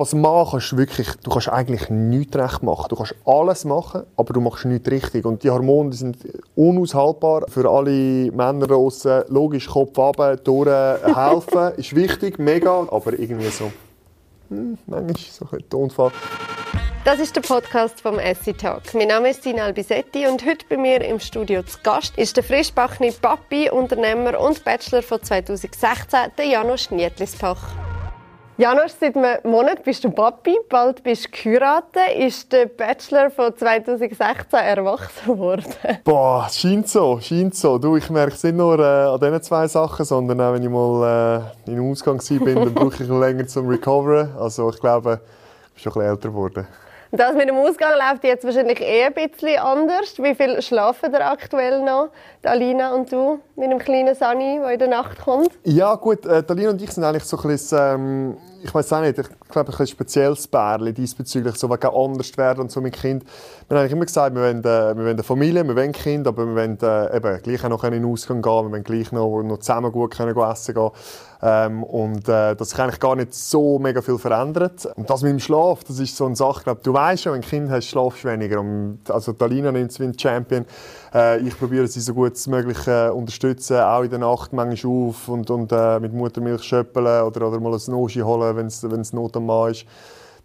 Als Mann kannst du wirklich, du kannst eigentlich nichts recht machen. Du kannst alles machen, aber du machst nichts richtig. Und die Hormone die sind unaushaltbar für alle Männer draussen. Logisch, Kopf runter, durch, helfen, ist wichtig, mega, aber irgendwie so, hm, manchmal so ein Tonfall. Das ist der Podcast vom Essi Talk. Mein Name ist Sina Albisetti und heute bei mir im Studio zu Gast ist der frischbackene Papi, Unternehmer und Bachelor von 2016, der Janusz Nietlispach. Janusz, seit einem Monat bist du Papi, bald bist du geheiratet. Ist der Bachelor von 2016 erwachsen worden? Boah, scheint so, scheint so. Du, ich merke es nicht nur äh, an diesen zwei Sachen, sondern auch wenn ich mal äh, in Ausgang war, dann brauche ich länger zum Recoveren. Also ich glaube, ich bin schon ein bisschen älter geworden. Das mit dem Ausgang läuft jetzt wahrscheinlich eh ein bisschen anders. Wie viel schlafen ihr aktuell noch, Alina und du, mit dem kleinen Sani, der in der Nacht kommt? Ja gut, äh, Alina und ich sind eigentlich so ein bisschen, ähm, ich weiß auch nicht, ich glaube ein, spezielles Bärli diesbezüglich, so wegen anders werden und so mit Kind. Wir haben immer gesagt, wir wollen, äh, wir wollen eine Familie, wir wollen Kind, aber wir wollen äh, eben gleich noch in den Ausgang gehen, wir wollen gleich noch, noch zusammen gut können essen gehen. Ähm, und äh, dass sich eigentlich gar nicht so mega viel verändert. Und das mit dem Schlaf, das ist so eine Sache, glaub, du weißt schon, wenn ein Kind hast, schlafst du weniger. Und, also Talina nimmt es wie ein Champion. Äh, ich probiere sie so gut wie möglich äh, unterstützen, auch in der Nacht manchmal auf und, und äh, mit Muttermilch schöppeln oder, oder mal ein Noschi holen, wenn es Not am Mann ist.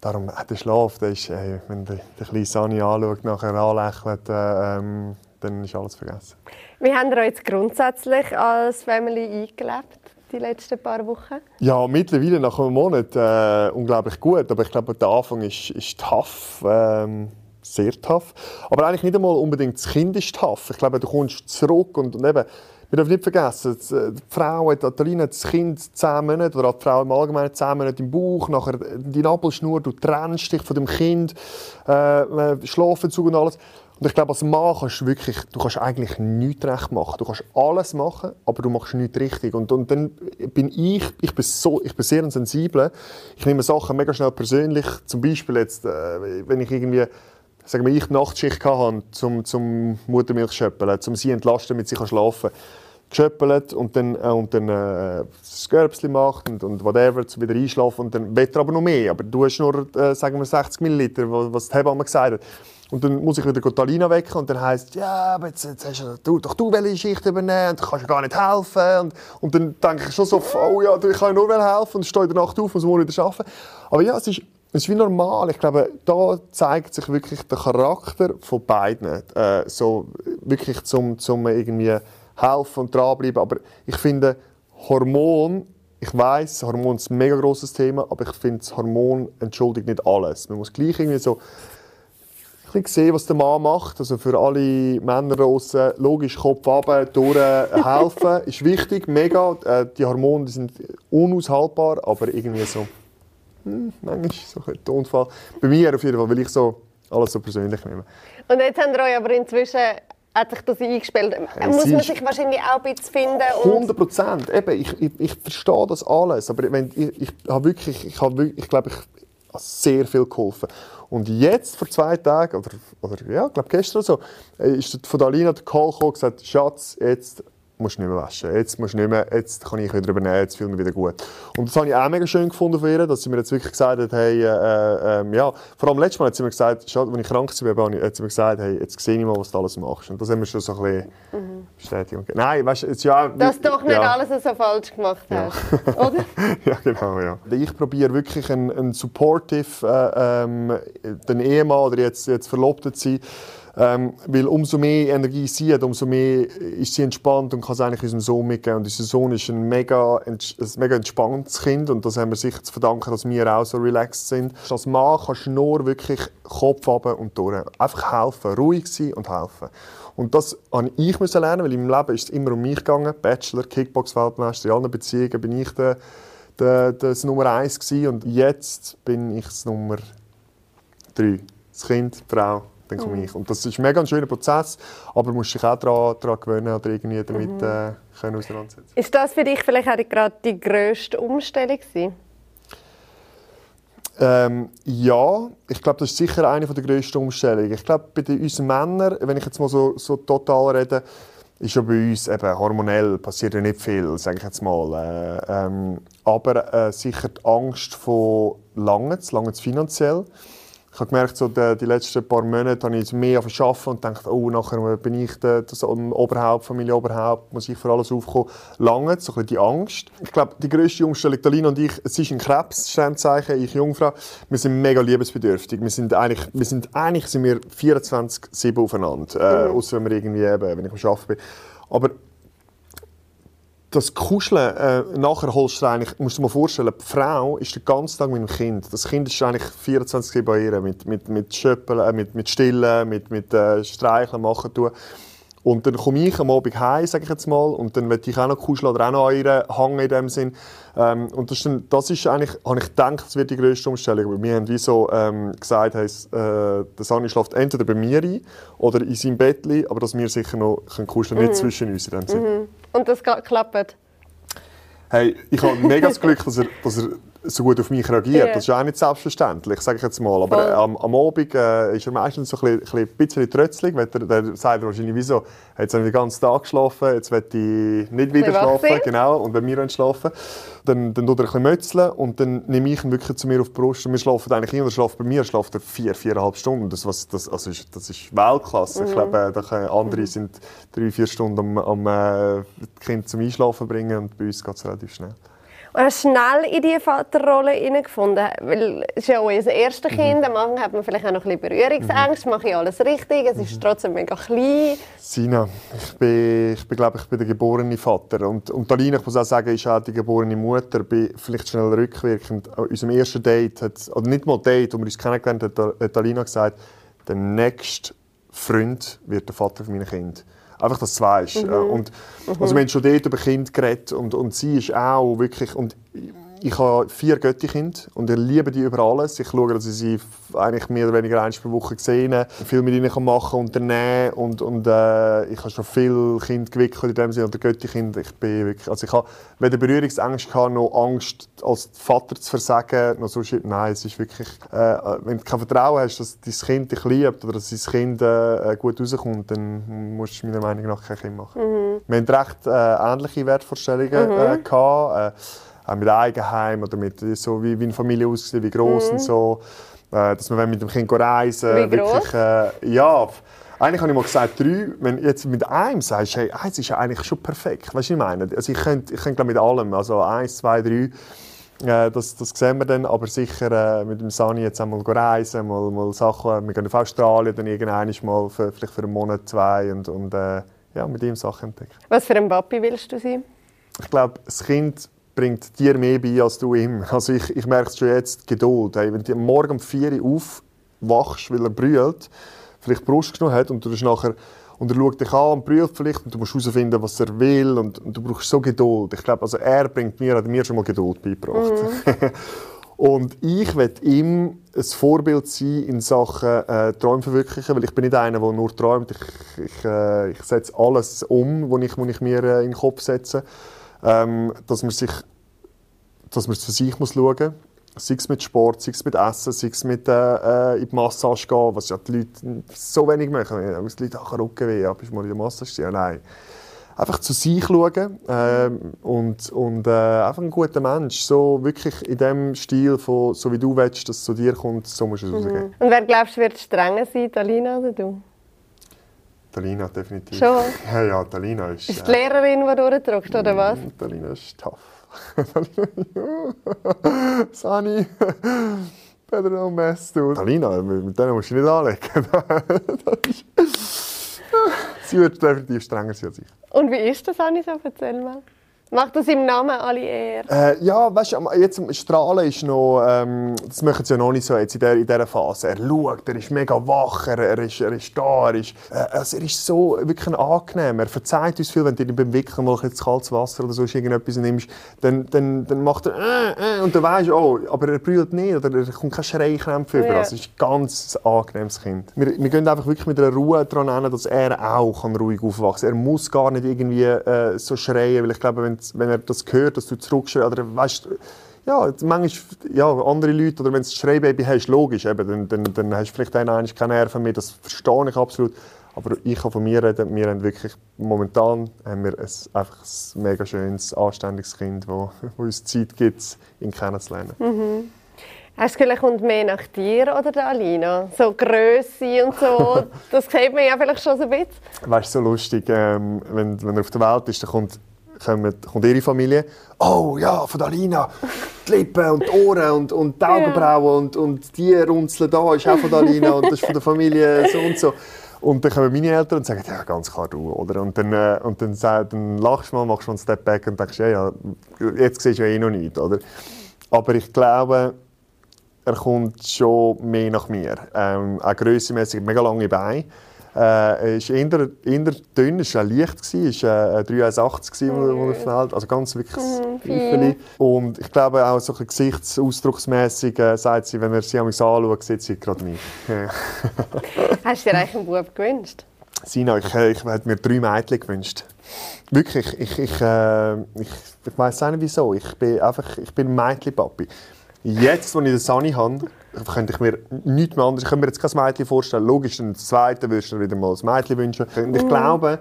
Darum, äh, der Schlaf, der ist, ey, wenn der, der kleine Sani anschaut, nachher anlächelt, äh, ähm, dann ist alles vergessen. Wie habt ihr jetzt grundsätzlich als Family eingelebt? die letzten paar Wochen? Ja, mittlerweile nach einem Monat äh, unglaublich gut. Aber ich glaube, der Anfang ist, ist tough. Ähm, sehr tough. Aber eigentlich nicht einmal unbedingt das Kind ist tough. Ich glaube, du kommst zurück und, und eben, wir dürfen nicht vergessen, äh, die Frau hat, hat das Kind zehn Monate, oder die Frau im Allgemeinen zehn Monate im Bauch, nachher die Nabelschnur, du trennst dich von dem Kind, äh, äh Schlafentzug und alles. Und ich glaube, als Mann kannst du wirklich, du kannst eigentlich nichts recht machen. Du kannst alles machen, aber du machst nichts richtig. Und, und dann bin ich, ich bin, so, ich bin sehr sensibel. Ich nehme Sachen mega schnell persönlich. Zum Beispiel jetzt, äh, wenn ich irgendwie, sagen wir, ich Nachtschicht hatte, zum, zum Muttermilch schöppeln, zum sie entlasten, damit sie schlafen kann geschöppelt und dann, äh, und dann äh, das Görbsli macht und, und whatever, zum wieder einschlafen und dann wird er aber noch mehr. Aber du hast nur, äh, sagen wir, 60 Milliliter, was die Hebamme gesagt hat. Und dann muss ich wieder Talina wecken und dann heisst ja, aber jetzt, jetzt hast du, doch du welche Schicht übernehmen und du kannst gar nicht helfen. Und, und dann denke ich schon so, oh ja, ich kann nur helfen und stehe in der Nacht auf und muss wieder arbeiten. Aber ja, es ist, es ist wie normal. Ich glaube, da zeigt sich wirklich der Charakter von beiden. Äh, so wirklich zum, zum irgendwie helfen und dranbleiben. Aber ich finde, Hormon, ich weiß, Hormon ist ein mega grosses Thema, aber ich finde, das Hormon entschuldigt nicht alles. Man muss gleich irgendwie so sehen, was der Mann macht. Also für alle Männer draußen, logisch Kopf runter, durch, helfen, ist wichtig, mega. Äh, die Hormone die sind unaushaltbar, aber irgendwie so, hm, manchmal so ein Tonfall. Bei mir auf jeden Fall, weil ich so alles so persönlich nehme. Und jetzt haben wir euch aber inzwischen hat sich das eingespielt. Hey, Muss man sich wahrscheinlich auch ein bisschen finden? 100 Prozent. ich, ich, ich verstehe das alles. Aber wenn, ich, ich habe wirklich, ich, habe, ich glaube, ich habe sehr viel geholfen. Und jetzt, vor zwei Tagen, oder, oder ja, ich glaube gestern so, äh, ist von Alina der Call gekommen und gesagt, Schatz, jetzt musst du nicht mehr waschen. Jetzt, musst du nicht mehr, jetzt kann ich wieder übernehmen, jetzt fühle ich mich wieder gut. Und das habe ich auch mega schön gefunden von ihr, dass sie mir jetzt wirklich gesagt hat, hey, äh, äh, ja, vor allem letztes Mal hat sie mir gesagt, als ich krank war, hat sie mir gesagt, hey, jetzt sehe ich mal, was du alles machst. Und das haben wir schon so ein bisschen mhm. Bestätigung Nein, weißt du, ja... Dass du doch nicht ja. alles so falsch gemacht hast, ja. oder? ja, genau, ja. Ich probiere wirklich ein, ein supportive, äh, ähm, den Ehemann oder jetzt, jetzt Verlobten zu sein, ähm, weil umso mehr Energie sie hat, umso mehr ist sie entspannt und kann es eigentlich unserem Sohn mitgeben. Und unser Sohn ist ein mega, ein mega entspanntes Kind und das haben wir sicher zu verdanken, dass wir auch so relaxed sind. Als Mann kannst du nur wirklich Kopf runter und durch. Einfach helfen, ruhig sein und helfen. Und das musste ich lernen, weil meinem Leben ist es immer um mich gegangen. Bachelor, Kickbox-Weltmeister, in allen Beziehungen bin ich der, der, das Nummer eins gewesen. und jetzt bin ich das Nummer drei. Das Kind, die Frau, dann komme mhm. ich. Und das ist ein mega schöner Prozess, aber du musst dich auch daran, daran gewöhnen oder irgendwie damit mhm. äh, können auseinandersetzen. Ist das für dich vielleicht auch gerade die grösste Umstellung Ähm, ja, ich glaube, das ist sicher eine der grössten Umstellungen. Ich glaube, bei unseren Männern, wenn ich jetzt mal so, so total rede, ist ja bei uns eben hormonell passiert ja nicht viel, sage ich jetzt mal. Äh, ähm, aber äh, sicher die Angst vor Langes, Langes finanziell. Ich habe gemerkt, so die, die letzten paar Monate habe ich mehr arbeiten und dachte, oh, nachher bin ich der, das Oberhaupt, Familie Oberhaupt, muss ich für alles aufkommen. Lange, so ein die Angst. Ich glaube, die grösste Umstellung, Talina und ich, es ist ein Krebs, Sternzeichen, ich Jungfrau, wir sind mega liebesbedürftig. Wir sind eigentlich, wir sind, eigentlich sind wir 24-7 aufeinander, äh, mhm. außer wenn wir irgendwie eben, wenn ich am Arbeiten bin. Aber das Kuscheln, äh, nachher holst du eigentlich, musst du dir mal vorstellen, die Frau ist den ganzen Tag mit dem Kind. Das Kind ist eigentlich 24 bei ihr, mit, mit, mit Schöppeln, äh, mit, mit Stillen, mit, mit äh, Streicheln, machen tun. Und dann komme ich am Abend heim, sage ich jetzt mal, und dann möchte ich auch noch kuscheln oder auch noch an ihr hängen in dem Sinn. Ähm, und das ist, dann, das ist eigentlich, habe ich gedacht, das wird die grösste Umstellung. Aber wir haben wie so ähm, gesagt, hey, äh, der Sani schläft entweder bei mir ein oder in seinem Bett, aber dass wir sicher noch können kuscheln können, mhm. nicht zwischen uns in dem Sinn. Mhm. Und das klappt? Hey, ich habe mega das Glück, dass er, dass er so gut auf mich reagiert. Yeah. Das ist auch nicht selbstverständlich, sage ich jetzt mal. Aber äh, am, am Abend äh, ist er meistens so ein bisschen, ein bisschen trötzlig. Weil der, der sagt er wahrscheinlich, wieso? Jetzt habe ich den ganzen Tag geschlafen, jetzt will ich nicht wieder schlafen. Genau, und wenn wir schlafen, dann, dann tut er ein bisschen mötzeln und dann nehme ich ihn wirklich zu mir auf die Brust. Und wir schlafen eigentlich immer, er schlaft bei mir, schlaft er vier, viereinhalb Stunden. Das, was, das, also ist, das ist Weltklasse. Mhm. Ich glaube, äh, da andere mhm. sind drei, vier Stunden am, am äh, Kind zum Einschlafen bringen und bei uns geht es relativ schnell. Und hast schnell in diese Vaterrolle hineingefunden? Weil es ist ja unser erstes mhm. Kind. Am Anfang hat man vielleicht auch noch ein bisschen Berührungsängste. Mhm. Mache ich alles richtig? Es ist mhm. trotzdem mega klein. Sina, ich bin, ich bin, glaube ich, bin der geborene Vater. Und, und Talina, ich muss auch sagen, ist auch die geborene Mutter. Bin vielleicht schnell rückwirkend. An unserem ersten Date, hat, oder nicht mal Date, wo wir uns kennengelernt haben, hat Talina gesagt, der nächste Freund wird der Vater meiner Kinder. Einfach, dass du weißt. Mhm. Und, also wir haben schon dort über Kinder geredet und, und sie ist auch wirklich... Und ich habe vier Göttikinder und ich liebe die über alles. Ich schaue, dass ich sie eigentlich mehr oder weniger einmal pro Woche sehe, viel mit ihnen machen unternehmen und, und äh, ich habe schon viele Kinder gewickelt in dem Sinne, oder Göttikind. Ich bin wirklich, also ich habe weder Berührungsängste gehabt, noch Angst, als Vater zu versagen, noch so Nein, es ist wirklich, äh, wenn du kein Vertrauen hast, dass dein Kind dich liebt oder dass dein Kind äh, gut rauskommt, dann musst du meiner Meinung nach kein Kind machen. Mhm. Wir hatten recht äh, ähnliche Wertvorstellungen mhm. äh, gehabt, äh, auch mit Eigenheim oder mit so wie, wie eine Familie aussieht, wie groß mhm. und so. Äh, dass wir mit dem Kind reisen Wie wirklich, äh, ja, eigentlich habe ich mal gesagt, drei. Wenn jetzt mit einem sagst, hey, eins ist ja eigentlich schon perfekt. Weißt du, ich meine? Also ich könnte, ich könnte mit allem, also eins, zwei, drei. Äh, das, das sehen wir dann, aber sicher äh, mit dem Sani jetzt einmal reisen, mal, mal Sachen, wir gehen auf Australien dann irgendwann mal, für, vielleicht für einen Monat, zwei und, und äh, ja, mit ihm Sachen entdecken. Was für ein Papi willst du sein? Ich glaube, das Kind bringt dir mehr bei als du ihm. Also ich, ich merke es schon jetzt, Geduld. Hey, wenn du morgen um 4 Uhr aufwachst, weil er brüllt, vielleicht Brust genommen hat und du nachher und er schaut dich an und prüft vielleicht und du musst herausfinden, was er will und, und, du brauchst so Geduld. Ich glaube, also er bringt mir, hat mir schon mal Geduld beigebracht. Mhm. und ich will ihm ein Vorbild sein in Sachen äh, Träume verwirklichen, weil ich bin nicht einer, der nur träumt. Ich, ich, äh, ich setze alles um, was ich, was ich mir äh, in den Kopf setze ähm, dass man sich dass man für sich muss schauen muss. Sei es mit Sport, sei es mit Essen, sei es mit äh, äh, in die Massage gehen, was ja die Leute so wenig machen. Ja, die Leute ach, Rückenweh, ja, bist du mal in der Massage? Ja, nein. Einfach zu sich schauen äh, und, und äh, einfach ein guter Mensch. So wirklich in dem Stil, von, so wie du willst, dass es zu dir kommt, so musst du es mhm. rausgeben. Und wer glaubst du, wird strenger sein, Alina oder du? Talina, definitiv. Schon? Ja, ja, Talina ist... Ist die äh, Lehrerin, die durchdrückt, oder was? Talina ist tough. Sani, better don't mess, du. Talina, mit denen musst du nicht anlegen. Sie wird definitiv strenger sein als ich. Und wie ist das, Sani, so? Erzähl mal. Macht das im Namen alle eher? Äh, ja, weißt du, jetzt Strahlen ist noch, ähm, das machen sie ja noch nicht so jetzt in, der, in dieser Phase. Er schaut, er ist mega wach, er, er, ist, er ist da, er ist, äh, also er ist so wirklich angenehm. Er verzeiht uns viel, wenn du beim Wickeln mal jetzt kaltes Wasser oder so irgendetwas nimmst, dann, dann, dann macht er äh, äh, und dann weisst du, oh, aber er brüllt nicht oder er kommt kein Schreikrämpfe über. Yeah. Also, es ist ein ganz angenehmes Kind. Wir, wir gehen einfach wirklich mit einer Ruhe daran hin, dass er auch kann ruhig aufwachsen kann. Er muss gar nicht irgendwie äh, so schreien, weil ich glaube, wenn wenn er das hört, dass du zurückschreibst, oder weißt ja, manchmal, ja, andere Leute, oder wenn du ein Schreibaby hast, logisch, eben, dann, dann, dann hast du vielleicht einen keine Nerven mehr, das verstehe ich absolut. Aber ich kann von mir reden, wir haben wirklich, momentan haben wir ein, einfach ein mega schönes, anständiges Kind, das uns Zeit gibt, ihn kennenzulernen. Mhm. Hast du vielleicht kommt mehr nach dir oder der Alina? So Größe und so, das sieht man ja vielleicht schon so ein bisschen. Weißt du, so lustig, ähm, wenn, wenn er auf der Welt ist, dann kommt, kommt, kommt ihre Familie. Oh ja, von Alina, die Lippen und die Ohren und, und die Augenbrauen und, und die Runzeln da ist auch von Alina und das ist von der Familie so und so. Und dann kommen meine Eltern und sagen, ja, ganz klar du, oder? Und dann, äh, und dann, dann, dann lachst du mal, machst einen Step back und denkst, ja, ja, jetzt siehst du ja eh noch nichts, oder? Aber ich glaube, er kommt schon mehr nach mir. Ähm, auch grössenmässig, mega lange Beine. Äh, er ist eher, eher dünn, er war leicht, es war äh, 3,80 wo er fällt. Also ganz wirklich mm, Und ich glaube auch so ein gesichtsausdrucksmässig äh, sagt sie, wenn er sie anschaut, sieht sie gerade mich. Hast du dir eigentlich einen Bub gewünscht? Sina, ich, äh, ich, ich hätte mir drei Mädchen gewünscht. Wirklich, ich, ich, äh, ich, ich weiß auch nicht wieso. Ich bin einfach, ich bin Mädchenpapi. Jetzt, wo ich den Sunny habe, könnte ich mir nichts mehr anderes. Ich könnte mir jetzt kein Mädchen vorstellen. Logisch, ein zweiten würdest du wieder mal ein Mädchen wünschen. Und ich mm. glaube,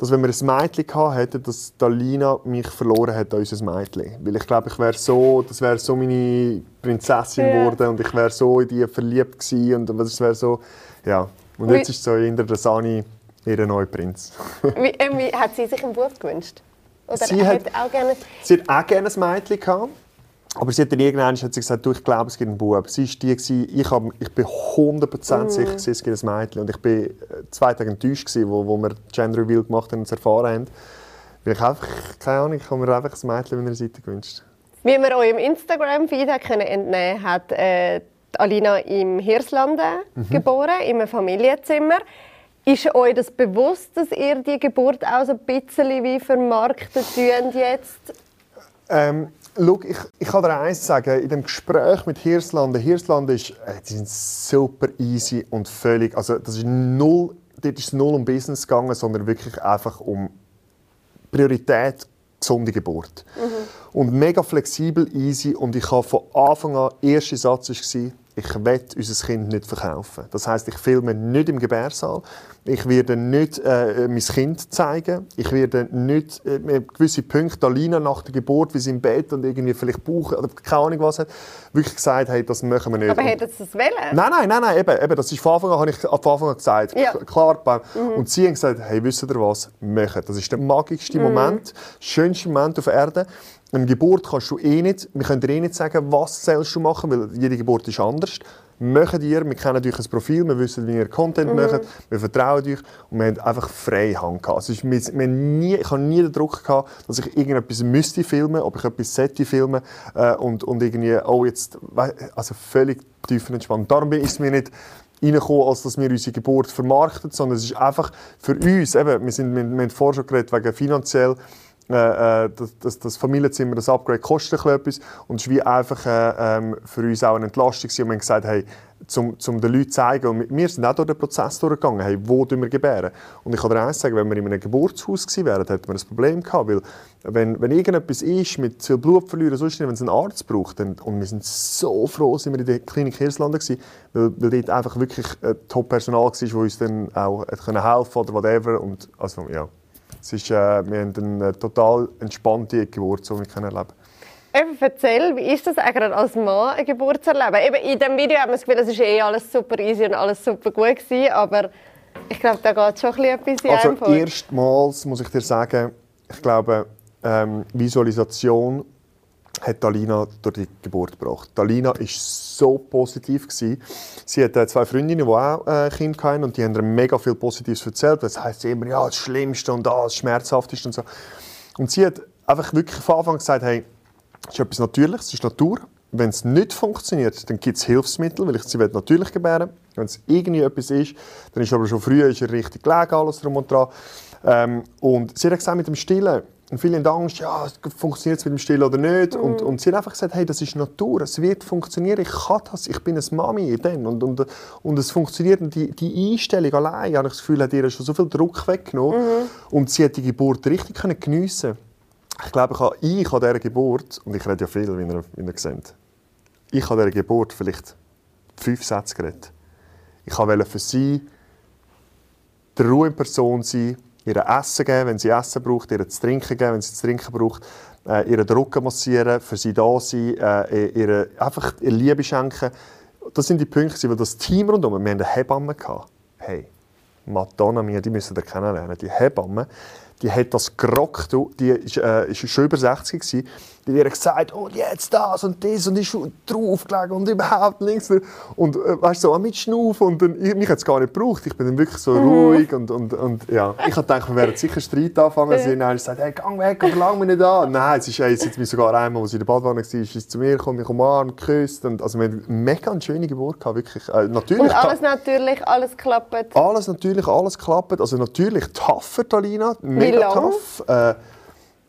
dass wenn wir ein Mädchen gehabt hätten, dass Dalina mich verloren hat an unser Mädchen. Weil ich glaube, ich wäre so, das wäre so meine Prinzessin geworden yeah. und ich wäre so in die verliebt gewesen und das wäre so, ja. Und jetzt wie, ist so hinter der Sani ihr neuer Prinz. wie, äh, wie, hat sie sich einen Beruf gewünscht? Oder sie hat, hat auch gerne... Sie hat auch gerne ein Mädchen gehabt. Aber sie hat dann irgendwann hat sie gesagt, du, ich glaube, es gibt einen Bub. Sie war die, gewesen, ich, hab, ich bin 100% mm. sicher, es gibt ein Mädchen. Und ich war äh, zwei Tage enttäuscht, gewesen, wo, wo wir Gender Reveal gemacht haben und es erfahren haben. Weil ich einfach, keine Ahnung, ich habe mir einfach ein Mädchen an meiner Seite gewünscht. Wie wir eurem Instagram-Feed entnehmen hat äh, Alina im Hirslanden mhm. geboren, in einem Familienzimmer. Ist euch das bewusst, dass ihr die Geburt auch so ein bisschen wie vermarktet jetzt? Ähm, Schau, ich, ich kann dir eins sagen, in dem Gespräch mit Hirslanden, Hirslanden ist, äh, die sind super easy und völlig, also das ist null, dort ist es null um Business gegangen, sondern wirklich einfach um Priorität, gesunde Geburt. Mhm. Und mega flexibel, easy und ich habe von Anfang an, erste Satz war, ich will unser Kind nicht verkaufen. Das heißt, ich filme nicht im Gebärsaal. Ich werde nicht äh, mein Kind zeigen. Ich werde nicht äh, gewisse Punkte, Alina nach der Geburt, wie sie im Bett und irgendwie vielleicht Bauch oder keine Ahnung was hat, wirklich gesagt, hey, das machen wir nicht. Aber hätten Sie das wollen? Nein, nein, nein, nein eben, eben, das ist von Anfang an, habe ich von Anfang an gesagt. Ja. Klar, mhm. Und sie haben gesagt, hey, wisst ihr was, machen. Das ist der magischste mhm. Moment, schönste Moment auf Erde. Eine Geburt kannst du eh nicht, wir können dir eh nicht sagen, was sollst du machen, weil jede Geburt ist anders. Machen ihr, wir kennen euch ein Profil, wir wissen, wie ihr Content mhm. macht, wir vertrauen euch und wir haben einfach freie Hand gehabt. Also wir, wir nie, ich habe nie den Druck gehabt, dass ich irgendetwas müsste filmen, ob ich etwas sollte filmen äh, und, und irgendwie, oh jetzt, also völlig tiefenentspannt. Darum ist es mir nicht reingekommen, als dass wir unsere Geburt vermarkten, sondern es ist einfach für uns, eben, wir, sind, wir, wir haben vorher schon geredet, wegen finanziell, äh, äh, das, das, das, Familienzimmer, das Upgrade kostet etwas. Und es war einfach äh, ähm, für uns auch eine Entlastung und wir haben gesagt, hey, zum, zum den Leuten zu zeigen, und wir sind auch durch den Prozess durchgegangen, hey, wo wir gebären. Und ich kann dir eins sagen, wenn wir in einem Geburtshaus gewesen wären, hätten wir ein Problem gehabt, weil wenn, wenn irgendetwas ist mit viel Blut verlieren, sonst wenn es einen Arzt braucht, dann, und wir sind so froh, sind wir in der Klinik Hirslanden gewesen, weil, weil dort einfach wirklich äh, Top-Personal war, das uns dann auch helfen konnte oder whatever. Und also, ja. Es ist, äh, wir haben eine total entspannte Geburt, so wir erleben Eben, erzähl, wie ist das eigentlich als Mann, eine Geburt zu erleben? Eben, in diesem Video haben wir das Gefühl, es war eh alles super easy und alles super gut gewesen, aber ich glaube, da geht schon etwas in Also erstmals muss ich dir sagen, ich glaube, ähm, Visualisation hat Alina durch die Geburt gebracht. Alina war so positiv. Gewesen. Sie hat äh, zwei Freundinnen, die auch äh, Kinder hatten und die haben ihr mega viel Positives erzählt. Das heisst immer, ja, das Schlimmste und das Schmerzhafteste und so. Und sie hat einfach wirklich von Anfang gesagt, hey, das ist etwas Natürliches, es ist Natur. Wenn es nicht funktioniert, dann gibt es Hilfsmittel, weil ich sie natürlich gebären Wenn es irgendwie etwas ist, dann ist aber schon früh ist richtig gelegen, alles drum und dran. Ähm, und sie hat gesagt, mit dem Stillen, und viele haben Angst, ja, funktioniert es mit dem Stillen oder nicht. Mhm. Und, und sie hat einfach gesagt, hey, das ist Natur, es wird funktionieren, ich kann das, ich bin eine Mami dann. Und, und, und es funktioniert. Und die, die Einstellung allein, habe ich das Gefühl, hat ihr schon so viel Druck weggenommen. Mhm. Und sie hat die Geburt richtig können geniessen Ich glaube, ich habe, ich an dieser Geburt, und ich rede ja viel, wie ihr, wie ihr seht, ich habe dieser Geburt vielleicht fünf Sätze geredet. Ich wollte für sie der Ruhe in Person sein, ihr Essen geben, wenn sie Essen braucht, ihr zu trinken geben, wenn sie zu trinken braucht, äh, ihre Drucken massieren, für sie da sein, äh, ihre, einfach ihre Liebe schenken. Das sind die Punkte, wo das Team rundum, wir hatten eine Hebamme. Hey, Madonna mia, die müssen ihr kennenlernen. Die Hebamme, die hat das gerockt, die ist, äh, ist schon über 60 gewesen. Die hat gesagt, oh, jetzt das und das und ist draufgelegt und überhaupt links. Und äh, weißt so mit Schnaufen und dann, ich, mich hat es gar nicht gebraucht. Ich bin dann wirklich so mhm. ruhig und, und, und ja. Ich habe gedacht, wir werden sicher Streit anfangen. Sie haben gesagt, hey, geh weg, aber lang mich nicht an. Nein, es ist ey, jetzt sogar einmal, als sie in der Badwanne war, ist sie zu mir gekommen, mich umarmt, geküsst. Und, also wir hatten eine mega schöne Geburt gehabt, wirklich. Äh, natürlich, und alles natürlich, alles klappt? Alles natürlich, alles klappt. Also natürlich tougher, Talina, mega tough. Äh,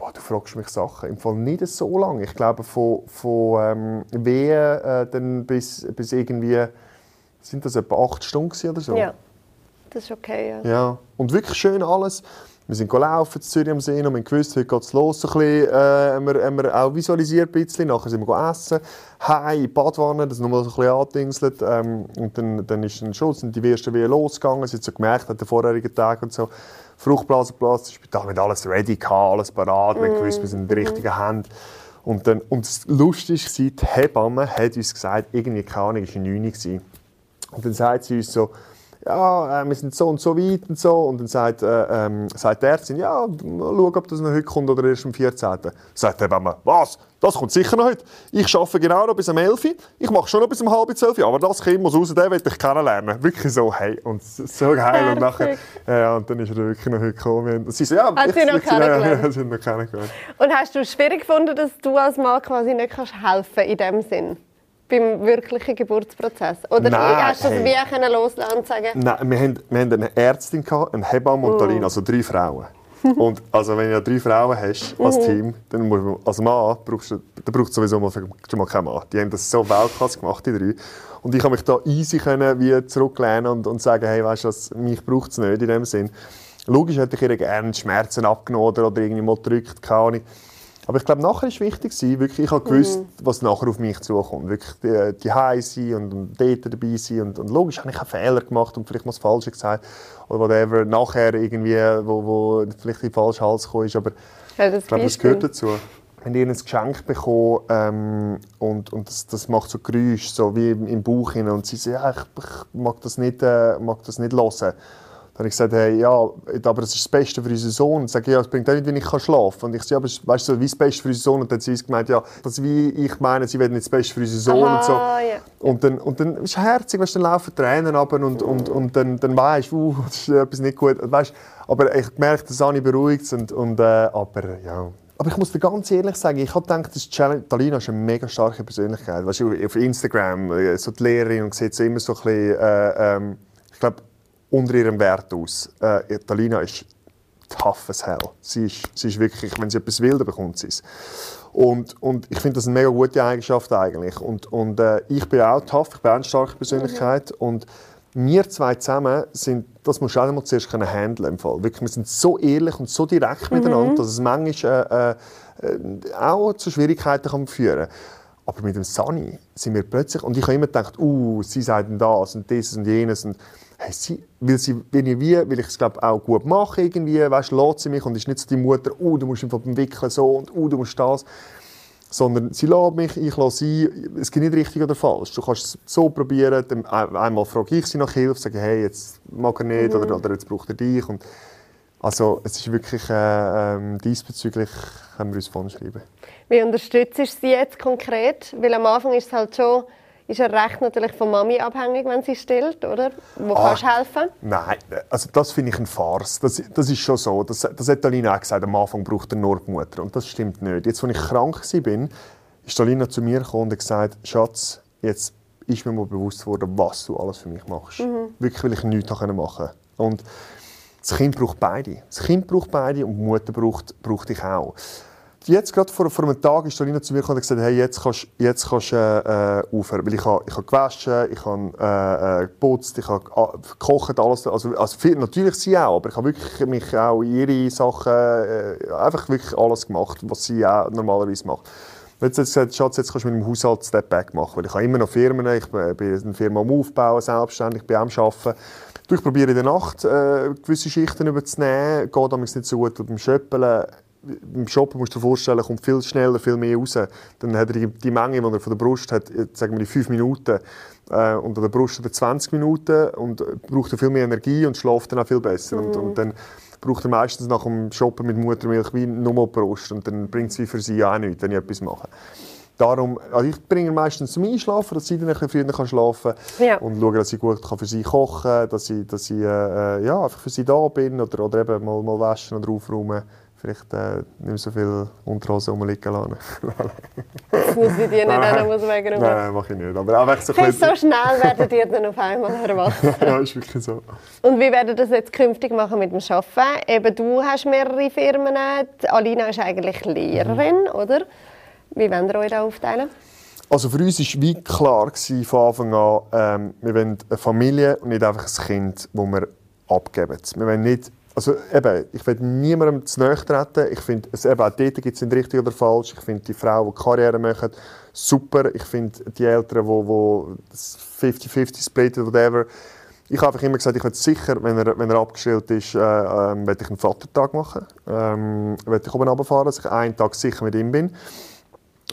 Boah, du fragst mich Sachen. Im Fall nicht so lange. Ich glaube, von, von ähm, Wehen äh, dann bis, bis irgendwie, sind das etwa acht Stunden oder so? Ja, das ist okay, ja. ja. Und wirklich schön alles. Wir sind gelaufen in Zürich am See und wir haben gewusst, heute geht es los. So ein bisschen, äh, haben, wir, haben wir auch visualisiert ein bisschen. Nachher sind wir essen. Heim in die Badwanne, das nochmal so ein bisschen angedingselt. Ähm, und dann, dann ist dann schon, sind die ersten Wehen losgegangen. Sie haben so gemerkt, an den vorherigen Tagen und so. Fruchtblasenplatz, das Spital mit alles ready gehabt, alles parat, mm. wir gewusst, wir sind in der richtigen Hand. Und, dann, und das Lustige war, die Hebamme hat uns gesagt, irgendwie, keine Ahnung, es war 9 Uhr. Und dann sagt sie uns so, ja, äh, wir sind so und so weit und so. Und dann sagt, äh, ähm, sagt die Ärztin, ja, schau, ob das noch heute kommt oder erst am 14. Sagt der Hebamme, was? Das kommt sicher noch heute. Ich arbeite genau noch bis um 11 Uhr. Ich mache schon noch bis um halb 12 Uhr. Aber das Kind muss raus, den will ich kennenlernen. Wirklich so, hey, und so geil. Und nachher, ja, und dann ist er wirklich noch heute gekommen. sie so, ja, Hat sie noch kennengelernt? Ja, sie noch kennengelernt. Und hast du es schwierig gefunden, dass du als Mann quasi nicht kannst helfen in dem Sinn? Beim wirklichen Geburtsprozess? Oder Nein, hast du das hey. wie loslassen und sagen? Nein, wir haben, wir haben eine Ärztin, gehabt, eine Hebamme und Talina, also drei Frauen. und also wenn du drei Frauen hast als mhm. Team, dann muss man, als Mann brauchst du, dann braucht sowieso mal, schon mal keinen Mann. Die haben das so Weltklasse gemacht, die drei. Und ich konnte mich da easy können, wie zurücklehnen und, und sagen, hey, weißt du, mich braucht es nicht in dem Sinn. Logisch hätte ich ihr gerne Schmerzen abgenommen oder, oder irgendwie mal gedrückt, keine Ahnung. Aber ich glaube, nachher war wichtig, wirklich, ich habe gewusst, mhm. was nachher auf mich zukommt. Wirklich die, die High sein und, und dort dabei sein. Und, und logisch habe ich auch Fehler gemacht und vielleicht mal das Falsche gesagt. Oder whatever. Nachher irgendwie, wo, wo vielleicht in den falschen Hals gekommen ist. Aber ja, ich glaube, das gehört dazu. Wenn ihr ein Geschenk bekommt ähm, und, und das, das macht so Geräusche, so wie im, im Bauch hin, und sie sagt, ja, ich, ich mag das nicht, äh, mag das nicht hören habe ich gesagt, hey, ja, aber das ist das Beste für unseren Sohn. Und ich sage, ja, es bringt auch nicht, wenn ich schlafen kann. Und ich sage, ja, aber weißt du, wie das Beste für unseren Sohn? Und dann hat sie gemeint, ja, das wie ich meine, sie werden nicht das Beste für unseren Sohn Aha, und so. Ja. Und dann, und dann ist es herzig, weißt, dann laufen Tränen ab und, und, und dann, dann weißt du, uh, das ist etwas nicht gut. Weißt, aber ich merke, dass Anni beruhigt und, und äh, aber ja. Aber ich muss dir ganz ehrlich sagen, ich habe gedacht, das Challenge, Talina ist eine mega starke Persönlichkeit. Weißt du, auf Instagram, äh, so die Lehrerin und sieht so immer so ein bisschen, äh, ähm, ich glaube, unter ihrem Wert aus. Äh, Talina ist tough as hell. Sie ist, sie ist wirklich, wenn sie etwas will, dann bekommt sie es. Und, und ich finde das eine mega gute Eigenschaft eigentlich. Und, und äh, ich bin auch tough, ich bin auch eine starke Persönlichkeit. Mhm. Und wir zwei zusammen sind, das musst du auch einmal zuerst können handeln im Fall. Wirklich, wir sind so ehrlich und so direkt mhm. miteinander, dass es manchmal äh, äh, auch zu Schwierigkeiten kann führen kann. Aber mit dem Sunny sind wir plötzlich, und ich habe immer gedacht, uh, sie sagen das und dieses und jenes. Und hey, sie, weil, sie, weil ich, wie, weil ich es glaube auch gut mache irgendwie, weißt, lässt sie mich und ist nicht so die Mutter, oh, du musst einfach Wickeln so und oh, du musst das. Sondern sie lässt mich, ich lasse sie, es geht nicht richtig oder falsch. Du kannst es so probieren, dann einmal frage ich sie nach Hilfe, sage, hey, jetzt mag er nicht mhm. oder, oder jetzt braucht er dich. Und also es ist wirklich, äh, äh, diesbezüglich können wir uns von schreiben. Wie unterstützt du sie jetzt konkret? Weil am Anfang ist es halt schon ist er recht natürlich von Mami abhängig, wenn sie stillt, oder? Wo ah, kannst du helfen? Nein, also das finde ich ein Farce. Das, das ist schon so. Das, das hat Alina auch gesagt, am Anfang braucht er nur die Mutter. Und das stimmt nicht. Jetzt, als ich krank war, ist Alina zu mir gekommen und hat gesagt, Schatz, jetzt ist mir mal bewusst geworden, was du alles für mich machst. Mhm. Wirklich, weil ich nichts machen konnte. Und das Kind braucht beide. Das Kind braucht beide und die Mutter braucht, braucht dich auch jetzt gerade vor, vor einem Tag ist Torina zu mir gekommen und gesagt, hey, jetzt kannst du jetzt kannst, äh, äh, aufhören. Weil ich habe ich ha gewaschen, ich habe äh, äh, geputzt, ich habe äh, gekocht, alles. Also, also viel, natürlich sie auch, aber ich habe wirklich mich auch ihre Sachen, äh, einfach wirklich alles gemacht, was sie auch normalerweise macht. Jetzt hat gesagt, Schatz, jetzt kannst du mit dem Haushalt Step Back machen, weil ich habe immer noch Firmen, ich bin eine Firma am Aufbauen, selbstständig, bin am Arbeiten. Ich probiere in der Nacht äh, gewisse Schichten überzunehmen, geht damals nicht so gut beim Schöppeln. Beim Shoppen musst du dir vorstellen, kommt viel schneller, viel mehr raus. Dann hat er die, die Menge, die er von der Brust hat, sagen wir die 5 Minuten, äh, und an der Brust hat er 20 Minuten und braucht er viel mehr Energie und schläft dann auch viel besser. Mhm. Und, und dann braucht er meistens nach dem Shoppen mit Muttermilch wie nur mal Brust und dann bringt es für sie auch nichts, wenn ich etwas mache. Darum, also ich bringe meistens zum Einschlafen, dass sie dann ein bisschen früher schlafen kann ja. und schaue, dass ich gut für sie kochen kann, dass ich, dass ich äh, ja, einfach für sie da bin oder, oder eben mal, mal waschen oder aufräumen. Vielleicht äh, nicht mehr so viel Unterhosen rumliegen lassen. das muss ich dir nicht auch noch wegen Nein, nein, mache ich nicht. Aber auch so, hey, so schnell werden dir dann auf einmal erwachsen. ja, ist wirklich so. Und wie werden das jetzt künftig machen mit dem Arbeiten? Eben, du hast mehrere Firmen. Alina ist eigentlich Lehrerin, mhm. oder? Wie wollt ihr euch da aufteilen? Also für uns war wie klar von Anfang an, ähm, wir wollen eine Familie und nicht einfach ein Kind, das wir abgeben. Wir wollen nicht, also eben, ich will niemandem zu nahe treten. Ich finde, eben, auch dort gibt es richtig oder falsch. Ich finde die Frauen, die Karriere machen, super. Ich finde die Eltern, die 50-50 splitten, whatever. Ich habe immer gesagt, ich will sicher, wenn er, wenn er abgestellt ist, äh, äh, ich einen Vatertag machen. Ähm, ich oben runterfahren, dass ich einen Tag sicher mit ihm bin.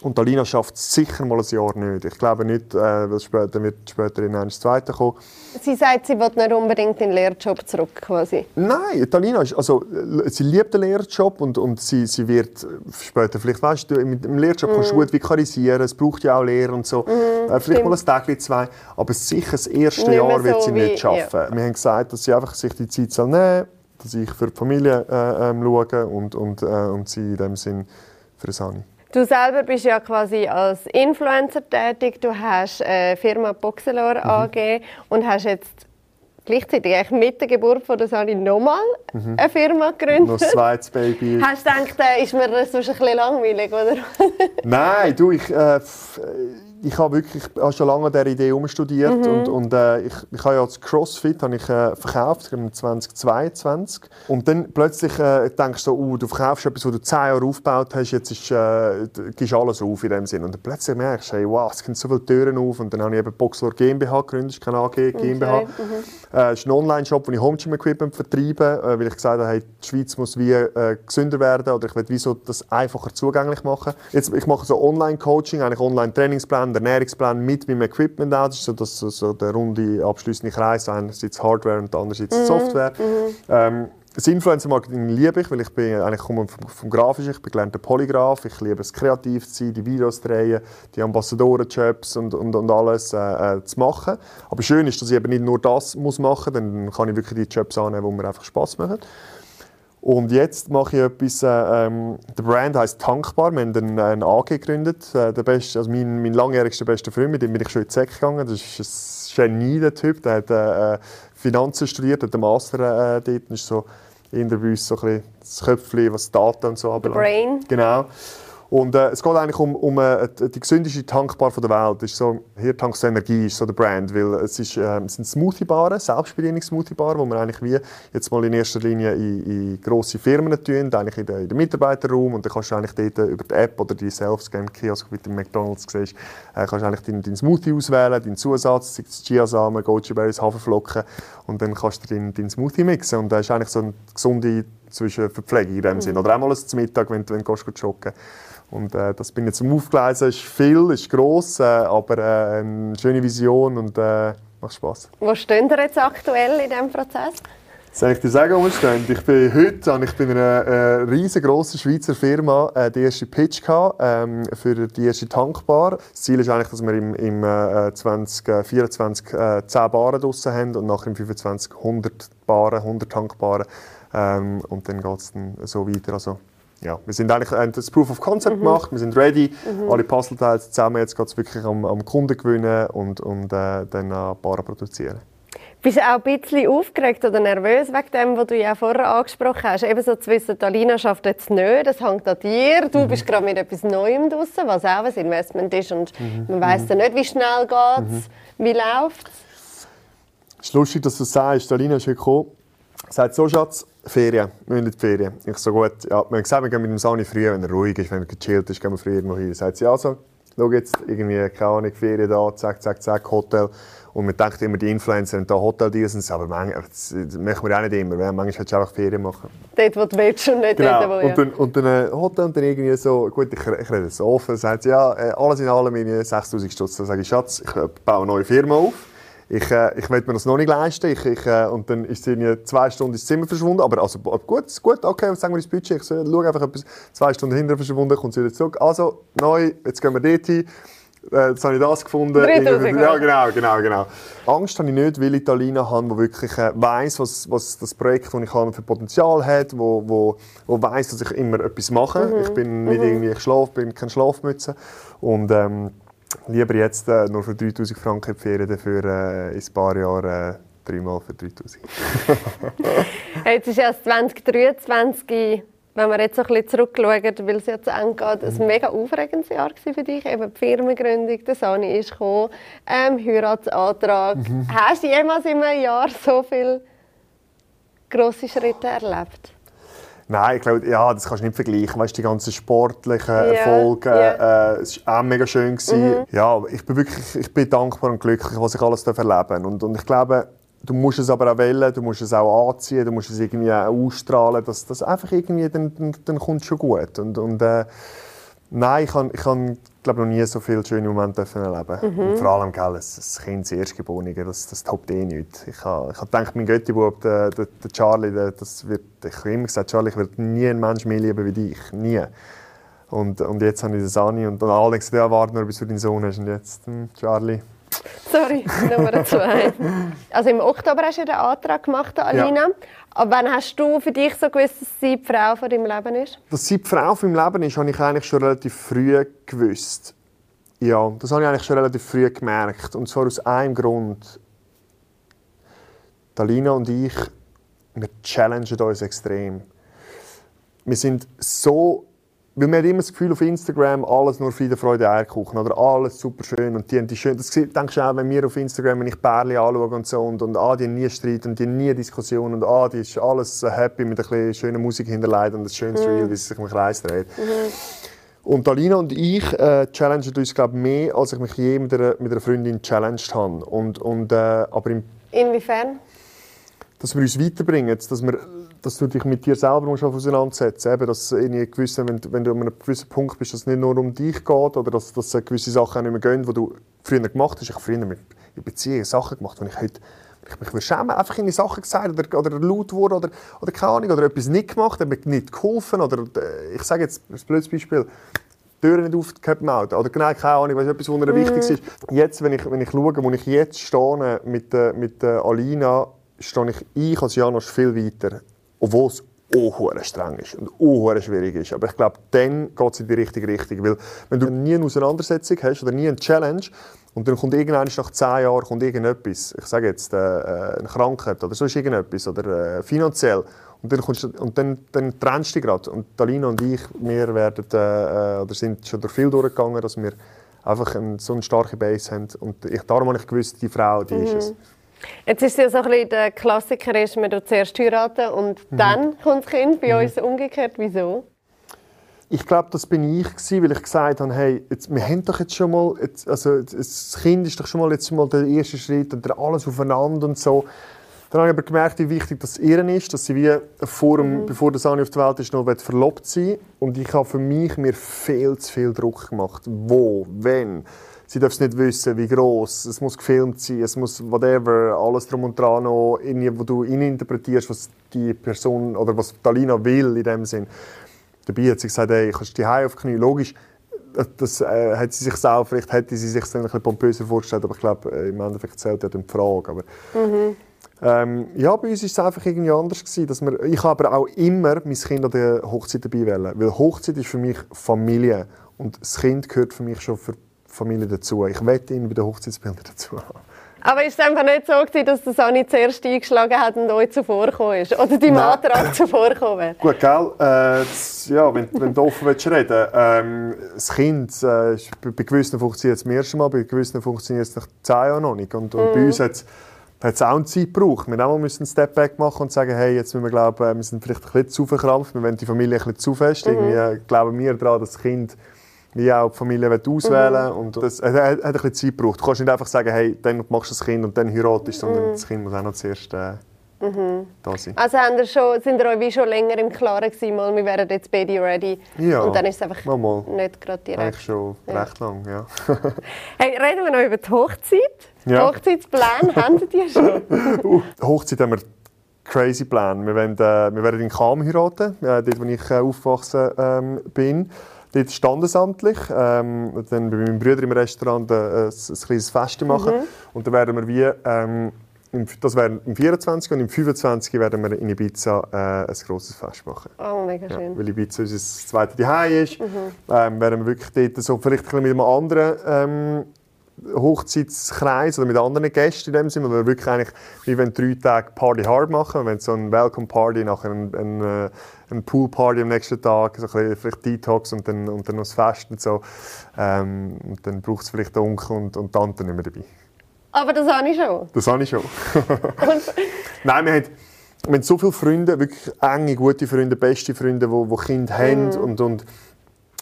Und Alina schafft es sicher mal ein Jahr nicht. Ich glaube nicht, äh, weil später wird später in ein Zweite kommen. Sie sagt, sie will nicht unbedingt in den Lehrjob zurück, quasi. Nein, Alina ist, also, sie liebt den Lehrjob und, und sie, sie wird später, vielleicht weißt du, mit dem Lehrjob mm. kannst du mhm. gut vikarisieren, es braucht ja auch Lehrer und so. Mm, äh, vielleicht stimmt. mal ein Tag, zwei, aber sicher das erste nicht Jahr wird so sie nicht schaffen. Ja. Wir haben gesagt, dass sie einfach sich die Zeit soll nehmen dass ich für die Familie äh, ähm, schaue und, und, äh, und sie in dem Sinn für Sani. Du selber bist ja quasi als Influencer tätig. Du hast eine Firma Boxelor mhm. AG und hast jetzt gleichzeitig mit der Geburt von der Sani nochmal mhm. eine Firma gegründet. Noch ein zweites Baby. Hast du gedacht, äh, ist mir das sonst ein bisschen langweilig, oder? Nein, du, ich... Äh, ich habe wirklich habe schon lange an dieser Idee umstudiert mhm. und, und äh, ich, ich habe ja das CrossFit habe ich, äh, verkauft im 2022 und dann plötzlich äh, denkst du, uh, du verkaufst etwas, was du zehn Jahre aufgebaut hast, jetzt ist, äh, gehst alles auf in dem Sinn und dann plötzlich merkst du, hey, wow, es gehen so viele Türen auf und dann habe ich eben Boxlor GmbH gegründet, keine AG, GmbH. Okay. Mhm. Äh, ist ein Online-Shop, wo ich Home Equipment vertreibe, äh, weil ich gesagt habe, hey, die Schweiz muss wie äh, gesünder werden oder ich will wie so das einfacher zugänglich machen. Jetzt, ich mache so Online-Coaching, eigentlich Online-Trainingsplan Plan, der Ernährungsplan mit meinem Equipment auch. Das ist so, das, so der runde abschließende Kreis, einerseits Hardware und andererseits mhm. Software. Mhm. Ähm, das Influencer-Marketing liebe ich, weil ich bin eigentlich komme vom, vom Grafischen, ich bin gelernter Polygraph, ich liebe es kreativ zu sein, die Videos zu drehen, die Ambassadoren-Jobs und, und, und alles äh, äh, zu machen. Aber schön ist, dass ich eben nicht nur das muss machen muss, dann kann ich wirklich die Jobs annehmen, die mir einfach Spass machen. Und jetzt mache ich etwas, äh, ähm, der Brand heißt Tankbar. Wir haben einen, einen AG gegründet. Äh, der beste, also mein, mein langjährigster bester Freund, mit dem bin ich schon in die Sek gegangen. Das ist ein Genie, der Typ. Der hat äh, Finanzen studiert, hat einen Master äh, dort. Das ist so in der uns so ein bisschen das Köpfchen, was Daten und so anbelangt. Brain. Genau. Und äh, es geht eigentlich um, um äh, die gesündeste Tankbar der Welt. Das ist so, hier tankst Energie, ist so der Brand, weil es, ist, äh, es sind Smoothie-Baren, Selbstbedienungs-Smoothie-Baren, wo wir eigentlich wie jetzt mal in erster Linie in, in grosse Firmen tun, eigentlich in den, in den Mitarbeiterraum und dann kannst du eigentlich dort über die App oder die Self-Scan-Kiosk, wie du McDonalds siehst, äh, kannst du eigentlich deinen, deinen Smoothie auswählen, deinen Zusatz, sei es Chiasamen, Goji Berries, Haferflocken und dann kannst du deinen, deinen Smoothie mixen und das ist eigentlich so eine gesunde zwischen Verpflegung in dem mhm. Sinn. Oder auch mal zum Mittag, wenn, wenn du joggen und äh, das bin jetzt zum Aufgleisen. ist viel, ist gross, äh, aber äh, eine schöne Vision und äh, macht Spaß. Wo stehen ihr jetzt aktuell in diesem Prozess? Soll ich dir sagen, wo wir stehen? Ich bin heute ich bin eine äh, riesengroße Schweizer Firma äh, die erste Pitch gehabt, ähm, für die erste Tankbar. Das Ziel ist eigentlich, dass wir im, im äh, 2024 äh, 10 Baren draussen haben und nachher im 2025 100 Baren, 100 Tankbaren. Ähm, und dann geht es so weiter. Also, ja, wir sind eigentlich haben das Proof of Concept mhm. gemacht, wir sind ready, mhm. alle Puzzleteile zusammen, jetzt geht es wirklich am, am Kunden gewinnen und, und äh, dann ein paar produzieren. Bist du auch ein bisschen aufgeregt oder nervös wegen dem, was du ja vorher angesprochen hast? Eben so zu wissen, Alina schafft jetzt nicht, das hängt an dir. Du mhm. bist gerade mit etwas Neuem draußen, was auch ein Investment ist und mhm. man weiß dann nicht, wie schnell geht es, mhm. wie läuft es. Es ist lustig, dass du sagst. Alina ist gekommen, sagt so, Schatz, Ferien, wir müssen in die Ferien. Ich so, gut, ja, wir haben gesagt, wir gehen mit dem Sani früh, wenn er ruhig ist, wenn er gechillt ist, gehen wir früh irgendwo hin. Sagt sie, also, schau jetzt, irgendwie, keine Ahnung, Ferien da, zack, zack, zack, Hotel. Und man denkt immer, die Influencer haben da Hoteldeals, aber manchmal, das machen wir auch nicht immer. Manchmal willst du einfach Ferien machen. Dort, wo du willst und nicht Genau. dort, wo ja. Und dann, und dann äh, Hotel und dann irgendwie so, gut, ich, ich rede so offen, sagt sie, ja, äh, alles in allem meine 6000 Stutz. Dann sage ich, Schatz, ich äh, baue eine neue Firma auf. Ich, äh, ich will mir das noch nicht leisten. Ich, ich, äh, und dann ist sie zwei Stunden ins Zimmer verschwunden. Aber also, gut, gut, okay, sagen wir das Budget. Ich so, schaue einfach etwas, zwei Stunden hinterher verschwunden, kommt sie wieder zurück. Also, neu, jetzt gehen wir dort hin. Äh, Jetzt habe ich das gefunden. 3000 Irgendwie- Ja, genau, genau, genau. Angst habe ich nicht, weil ich Talina habe, die wirklich äh, weiss, was, was das Projekt, das ich habe, für Potenzial hat, wo, wo, wo weiss, dass ich immer etwas mache. Ich bin nicht irgendwie, ich schlafe, bin keine Schlafmütze. Und ähm, lieber jetzt äh, nur für 3000 Franken die Ferien, dafür äh, in ein paar Jahren äh, dreimal für 3000. Hey, Jetzt ist ja das 2023, wenn wir jetzt so ein bisschen zurückschauen, weil es ja zu Ende geht, ein mega aufregendes Jahr für dich. Eben die Firmengründung, der Sani ist gekommen, ähm, Heiratsantrag. Hast du jemals in einem Jahr so viele grosse Schritte erlebt? Nein, ich glaube, ja, das kannst du nicht vergleichen. Weißt, die ganzen sportlichen Ja, Erfolge, ja. äh, es war auch mega schön. Gewesen. Ja, ich bin wirklich ich bin dankbar und glücklich, was ich alles erleben und, und ich glaube, du musst es aber auch wählen, du musst es auch anziehen, du musst es irgendwie auch ausstrahlen, dass das einfach irgendwie, dann, dann, dann kommt es schon gut. Und, und äh, nein, ich habe, ich habe glaube noch nie so viele schöne Momente erleben. Mhm. Und vor allem, gell, das, das Kind, das Erstgeborene, das, das toppt eh nicht. Ich habe, ich gedacht, mein Göttibub, der, der, der Charlie, der, das wird, ich habe immer gesagt, Charlie, ich werde nie einen Menschen mehr lieben wie dich. Nie. Und, und jetzt habe ich den Sani und dann alle gesagt, ja, warte nur, bis du deinen Sohn hast. Und jetzt, hm, Charlie. Sorry, Nummer zwei. Also im Oktober hast du ja den Antrag gemacht, Alina. Aber wann hast du für dich so gewusst, dass sie die Frau von deinem Leben ist? Dass sie die Frau von meinem Leben ist, habe ich eigentlich schon relativ früh gewusst. Ja, das habe ich eigentlich schon relativ früh gemerkt. Und zwar aus einem Grund. Talina und ich, wir challengen uns extrem. Wir sind so... Weil man hat immer das Gefühl auf Instagram, alles nur Friede, Freude, Eierkuchen. Oder alles super schön. Und die haben die schön... Das denkst du auch, wenn wir auf Instagram, wenn ich Bärli anschaue und so. Und, und ah, die haben nie Streit und die haben nie Diskussion. Und ah, die ist alles happy mit ein bisschen schöner Musik hinterlegt und ein schönes Reel, wie sie sich im Kreis dreht. Und Alina und ich äh, challengen uns, glaube ich, mehr, als ich mich je mit einer, mit einer Freundin challenged habe. Und, und, äh, aber im, Inwiefern? dass wir uns weiterbringen, dass, wir, dass du dich mit dir selber musst auseinandersetzen musst. Dass irgendwie gewisse, wenn, du- wenn du an einem gewissen Punkt bist, dass es nicht nur um dich geht oder dass, dass gewisse Sachen auch nicht mehr gehen, die du früher gemacht hast. Ich habe früher mit in Beziehungen Sachen gemacht, die ich heute ich mich schämen, einfach in Sachen gesagt oder, oder laut wurde oder, oder keine Ahnung, oder etwas nicht gemacht, hat mir nicht geholfen oder äh, ich sage jetzt ein blödes Beispiel, die Türen nicht aufgehabt im Auto oder genau, keine Ahnung, weißt, etwas, was mir wichtig ist. Jetzt, wenn ich, wenn ich schaue, wo ich jetzt stehe mit, äh, mit äh, Alina, stehe ich, ich als Janosch viel weiter, obwohl es auch streng ist und auch schwierig ist. Aber ich glaube, dann geht es in die richtige Richtung. Weil wenn du nie eine Auseinandersetzung hast oder nie eine Challenge und dann kommt irgendwann nach zehn Jahren kommt irgendetwas, ich sage jetzt äh, äh, eine Krankheit oder sonst irgendetwas oder äh, finanziell und dann, kommst und dann, dann trennst du dich gerade. Und Talina und ich, wir werden, äh, äh, oder sind schon durch viel durchgegangen, dass wir einfach ein, so eine starke Base haben. Und ich, darum habe ich gewusst, die Frau, die ist es. Jetzt ist es ja so ein bisschen der Klassiker, ist, man tut zuerst heiraten und Mhm. dann kommt das Kind. Bei uns umgekehrt. Wieso? Ich glaube, das bin ich gewesen, weil ich gesagt habe, hey, jetzt, wir haben doch jetzt schon mal, jetzt, also das Kind ist doch schon mal jetzt mal der erste Schritt und alles aufeinander und so. Dann habe ich aber gemerkt, wie wichtig das ihr ist, dass sie wie vor dem, bevor der Sani auf der Welt ist, noch verlobt sein Und ich habe für mich mir viel zu viel Druck gemacht. Wo, wenn? Sie darf es nicht wissen, wie groß. Es muss gefilmt sein, es muss whatever, alles drum und dran noch, wo du interpretierst, was die Person oder was Talina will in dem Sinn. Dabei hat sie gesagt, hey, kannst du die auf die Knie. Logisch, das, das äh, hat sie sich selber, vielleicht hätte sie sich dann ein bisschen pompöser vorgestellt, aber ich glaube, äh, im Endeffekt zählt ja die Frage. Aber, ähm, ja, bei uns war es einfach irgendwie anders. Gewesen, dass wir, ich habe aber auch immer mein Kind an der Hochzeit dabei wählen. Weil Hochzeit ist für mich Familie. Und das Kind gehört für mich schon für Familie dazu. Ich wette ihn bei den Hochzeitsbildern dazu haben. Aber ist es einfach nicht so, gewesen, dass der Sani zuerst eingeschlagen hat und euch zuvorgekommen ist? Oder deinem. Antrag zuvorgekommen wäre? Gut, gell? Äh, das, ja, wenn, wenn du offen willst reden ähm, Das Kind, äh, bei, gewissen funktioniert es zum ersten Mal, bei gewissen funktioniert es nach zehn Jahren noch nicht. Und, und bei uns hat es auch eine Zeit gebraucht. Wir haben auch einen Step Back machen und sagen, hey, jetzt müssen wir glauben, wir sind vielleicht ein bisschen zu verkrampft, wir wollen die Familie ein bisschen zu fest. Mhm. Irgendwie glauben wir daran, dass das Kind wie auch die Familie auswählen mhm. und das hat, hat, ein bisschen Zeit gebraucht. Du kannst nicht einfach sagen, hey, dann machst du das Kind und dann heiratest, sondern mhm. das Kind muss auch noch zuerst äh, mhm. da sein. Also haben schon, sind ihr euch schon länger im Klaren gewesen, mal, wir wären jetzt beide ready ja, und dann ist es einfach mal, mal. nicht gerade direkt. Eigentlich schon ja. recht lang, ja. hey, reden wir noch über die Hochzeit. Ja. Hochzeitsplan haben die schon? uh, Hochzeit haben wir crazy Plan. Wir, wollen, äh, wir werden in Cham heiraten, äh, dort wo ich äh, aufgewachsen ähm, bin. Dort standesamtlich. Ähm, dann bei meinem Bruder im Restaurant äh, ein, ein kleines Fest machen. Mhm. Und dann werden wir wie... Ähm, das wäre im 24 und im 25 werden wir in Ibiza äh, ein grosses Fest machen. Oh, mega schön. Ja, weil Ibiza unser zweites Zuhause ist, mhm. ähm, werden wir wirklich dort so vielleicht ein mit einem anderen ähm, Hochzeitskreis oder mit anderen Gästen in dem Sinne, weil wir wirklich eigentlich, wie wenn drei Tage Party hard machen, wenn so ein Welcome Party, nachher ein, ein, äh, ein Pool Party am nächsten Tag, so ein bisschen vielleicht Detox und dann, und dann noch das Fest und so. Ähm, und dann braucht es vielleicht den Onkel und, und Tante nicht mehr dabei. Aber das habe ich schon. Das habe ich schon. Nein, wir haben, wir haben so viele Freunde, wirklich enge, gute Freunde, beste Freunde, die, die Kinder mm. haben und, und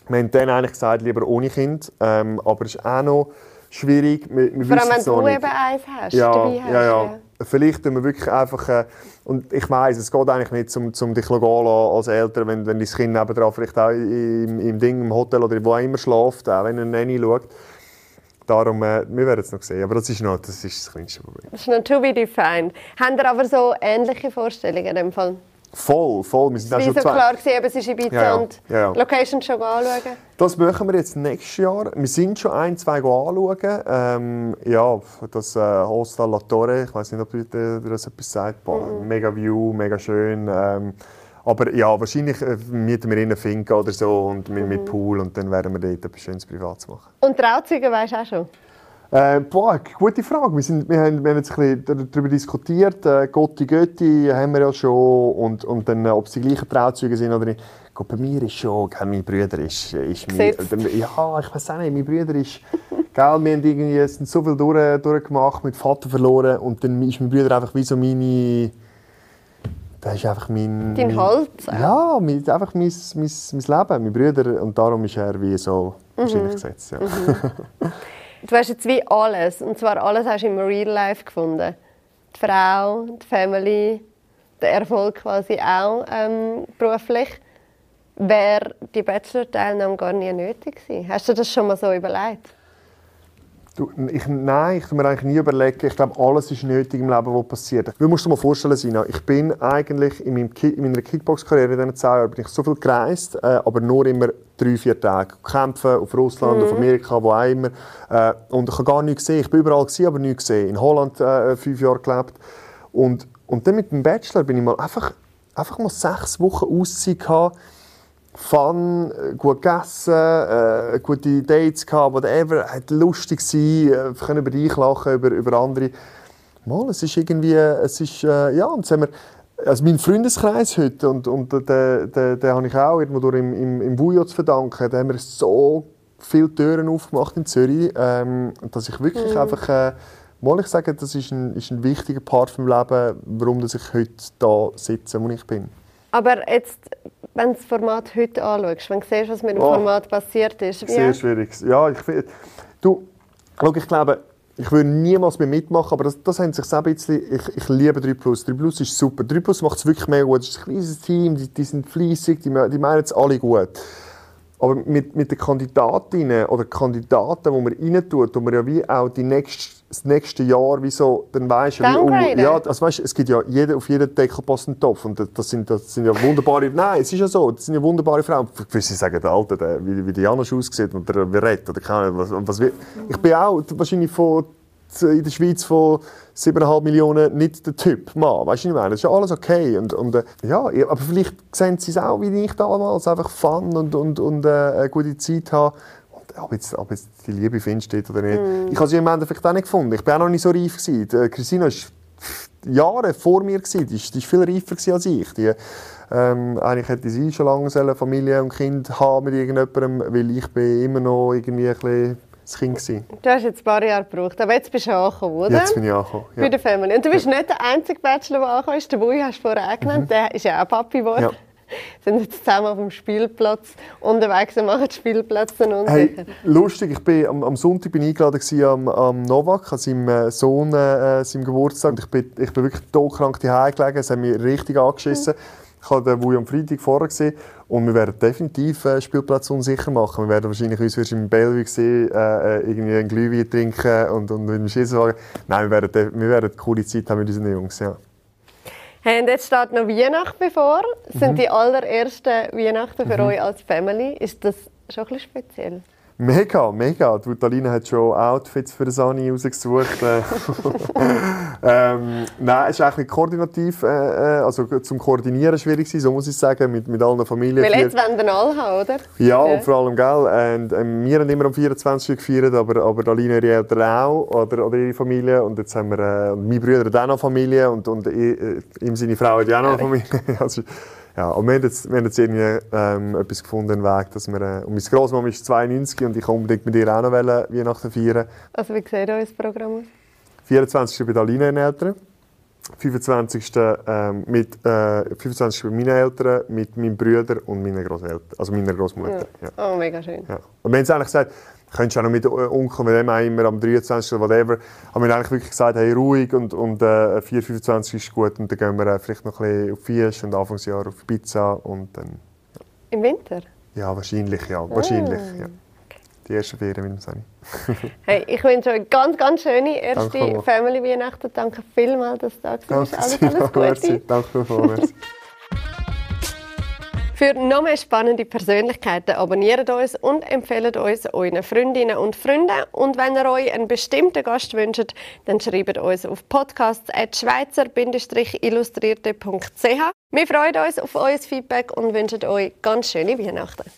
wir haben dann eigentlich gesagt, lieber ohne Kind, ähm, aber es ist auch noch schwierig. Wir, wir Vor allem, wenn du eben eins hast, ja, dabei hast. Ja, ja. ja. Vielleicht tun wir wirklich einfach, äh, und ich weiss, es geht eigentlich nicht, um, um dich gehen als Eltern, wenn, wenn dein Kind nebenan vielleicht auch im, im Ding, im Hotel oder wo immer schläft, auch wenn er nicht schaut. Darum, äh, wir werden es noch sehen, aber das ist, noch, das ist das kleinste Problem. Das ist noch to be defined. Haben ihr aber so ähnliche Vorstellungen in dem Fall? Voll, voll. Wir sind auch schon so klar gewesen, es ist Ibiza ja, ja. und ja, ja. Location schon anschauen? Das machen wir jetzt nächstes Jahr. Wir sind schon ein, zwei anschauen. Ähm, ja, das äh, Hostel La Torre, ich weiß nicht, ob ihr das etwas sagt. Boah, mhm. Mega View, mega schön. Ähm, aber ja, wahrscheinlich äh, mieten wir in eine Finca oder so und mit, mhm. mit Pool und dann werden wir dort etwas Schönes Privates machen. Und Trauzeugen weisst du auch schon? Äh, boah, gute Frage. Wir, sind, wir, haben, wir haben jetzt ein bisschen darüber diskutiert. Äh, Gotti Götti haben wir ja schon. Und, und dann, äh, ob sie die gleichen Trauzeuge sind oder nicht. Gott, bei mir ist schon, gell, mein Bruder ist, ist mein, äh, ja, ich weiß auch nicht, mein Bruder ist, gell, wir haben irgendwie sind so viel durch, durchgemacht, mit Vater verloren und dann ist mein Bruder einfach wie so meine, das ist einfach mein... Dein Holz? Ja, mein, einfach mein, mein, mein Leben, mein Bruder und darum ist er wie so mhm. wahrscheinlich gesetzt, ja. Mhm. Du hast jetzt wie alles, und zwar alles hast du im Real Life gefunden. Die Frau, die Family, der Erfolg quasi auch ähm, beruflich. Wäre die Bachelor-Teilnahme gar nie nötig gewesen? Hast du das schon mal so überlegt? Du, ich, nein, ich mir eigentlich nie überlegen. Ich glaube, alles ist nötig im Leben, was passiert. Du musst dir mal vorstellen, Sina, ich bin eigentlich in, meinem in meiner Kickbox-Karriere in diesen zehn Jahren bin ich so viel gereist, äh, aber nur immer drei, vier Tage. Kämpfen auf Russland, mhm. auf Amerika, wo auch immer. Äh, und ich habe gar nichts gesehen. Ich bin überall, gewesen, aber nichts gesehen. In Holland äh, fünf Jahre gelebt. Und, und dann mit dem Bachelor bin ich mal einfach, einfach mal sechs Wochen Auszeit gehabt Fun, äh, gut gegessen, äh, gute Dates gehabt, whatever, hat lustig sein, äh, können über dich lachen, über, über andere. Mal, es ist irgendwie, es ist, äh, ja, und haben wir, also mein Freundeskreis heute, und, und den, den, den habe ich auch irgendwo durch im, im, im Vujo zu verdanken, da haben wir so viele Türen aufgemacht in Zürich, ähm, dass ich wirklich mhm. einfach, äh, mal ich sage, das ist ein, ist ein wichtiger Part vom Leben, warum dass ich heute da sitze, wo ich bin. Aber jetzt wenn du das Format heute anschaust, wenn du siehst, was mit dem oh, Format passiert ist. Sehr ja. schwierig. Ja, ich, du, ich glaube, ich würde niemals mehr mitmachen, aber das, das haben sich ein bisschen, ich, ich liebe 3 Plus. 3 Plus ist super. 3 Plus macht es wirklich mehr gut. Es ist ein kleines Team, die, die sind fleissig, die, die meinen es alle gut. Aber mit, mit den Kandidatinnen oder Kandidaten, die man rein tut, man ja wie auch die nächste, das nächste Jahr wie so, dann weisst du, wie, oh, ja, also weißt, es gibt ja jede, auf jeden Deckel passt ein Topf und das sind, das sind ja wunderbare, nein, es ist ja so, das sind ja wunderbare Frauen. Gewisse sagen, der Alte, der, wie, wie der Janusz aussieht und der Verrett oder keine was, was, ich bin auch wahrscheinlich von in der Schweiz von 7,5 Millionen nicht der Typ Mann. Weißt du, ich meine? Das ist ja alles okay. Und, und, äh, ja, aber vielleicht sehen sie es auch wie ich damals. Einfach Fun und, und, und äh, eine gute Zeit haben. Und ob jetzt, ob jetzt die Liebe findest oder nicht. Mm. Ich habe sie im Endeffekt auch nicht gefunden. Ich war auch noch nicht so reif. Gewesen. Die, Christina war Jahre vor mir. Gewesen. Die, die war viel reifer als ich. Die, ähm, eigentlich hätte sie schon lange Familie und Kind haben mit irgendjemandem, weil ich bin immer noch irgendwie ein bisschen das Kind. Gewesen. Du hast jetzt ein paar Jahre gebraucht, aber jetzt bist du angekommen, oder? Jetzt bin ich angekommen. Bei Ja. der Family. Und du bist nicht der einzige Bachelor, der angekommen ist. Der Bui hast du vorher auch genannt. Der ist ja auch Papi geworden. Mhm. Ja. Sind jetzt zusammen auf dem Spielplatz unterwegs und machen die Spielplätze unsicher. Hey, lustig, ich bin, am, am Sonntag bin ich eingeladen am, am Novak, an seinem äh, Sohn äh, seinem Geburtstag. Und Ich bin, ich bin wirklich todkrank daheim gelegen, es hat mich richtig angeschissen. Habe den Wui am Freitag vorher gesehen und wir werden definitiv äh, Spielplatz unsicher machen. Wir werden wahrscheinlich uns wirst im Bellevue sehen, äh, äh, irgendwie einen Glühwein trinken und, und mit dem Schießwagen. Nein, wir werden, de- wir werden eine coole Zeit haben mit unseren Jungs, ja. Hey, und jetzt steht noch Weihnachten bevor. Das Mhm. sind die allerersten Weihnachten für euch als Family. Ist das schon ein bisschen speziell? Mega, mega. Die Talina hat schon Outfits für Sani rausgesucht. äh. ähm, nein, es ist eigentlich koordinativ, äh, äh, also zum Koordinieren schwierig so muss ich sagen, mit, mit allen Familien. Weil jetzt wollen wir alle haben, oder? ja, Ja. und vor allem, gell, und, ähm, wir haben immer am 24. gefeiert, aber, aber Dalina ihre Eltern auch, oder, oder ihre Familie. Und jetzt haben wir, äh, meine Brüder haben auch noch Familie und, und ich, äh, ihm seine Frau hat auch noch eine Familie. also, ja, und wir haben jetzt, wir haben jetzt irgendwie ähm, etwas gefunden, einen Weg, dass wir, äh, und meine Großmama ist 92 und ich kann unbedingt mit ihr auch noch wollen, Weihnachten feiern. Also wie sieht euer Programm aus? 24. bei Dalina ihren Eltern. 25. Ähm, mit, äh, 25. bei meinen Eltern, mit meinen Brüdern und meinen Großeltern, also meiner Großmutter. Ja. Oh, mega schön. Ja. Und wir haben eigentlich gesagt, könntest du auch noch mit Onkel, mit dem immer am 23. oder whatever, haben wir eigentlich wirklich gesagt, hey, ruhig und, und äh, 4, 25 ist gut und dann gehen wir äh, vielleicht noch ein bisschen auf Fisch und Anfangsjahr auf Pizza und dann, Im Winter? ja, wahrscheinlich, ja, wahrscheinlich, ja. Die erste Ferien mit dem Sani. Hey, ich wünsche euch ganz, ganz schöne erste. Family-Weihnachten. Danke vielmals, dass du da warst. Danke, Alles, alles merci. Gute. Danke vielmals. Für noch mehr spannende Persönlichkeiten abonniert uns und empfehlt uns euren Freundinnen und Freunden. Und wenn ihr euch einen bestimmten Gast wünscht, dann schreibt uns auf podcasts.schweizer-illustrierte.ch. Wir freuen uns auf euer Feedback und wünschen euch ganz schöne Weihnachten.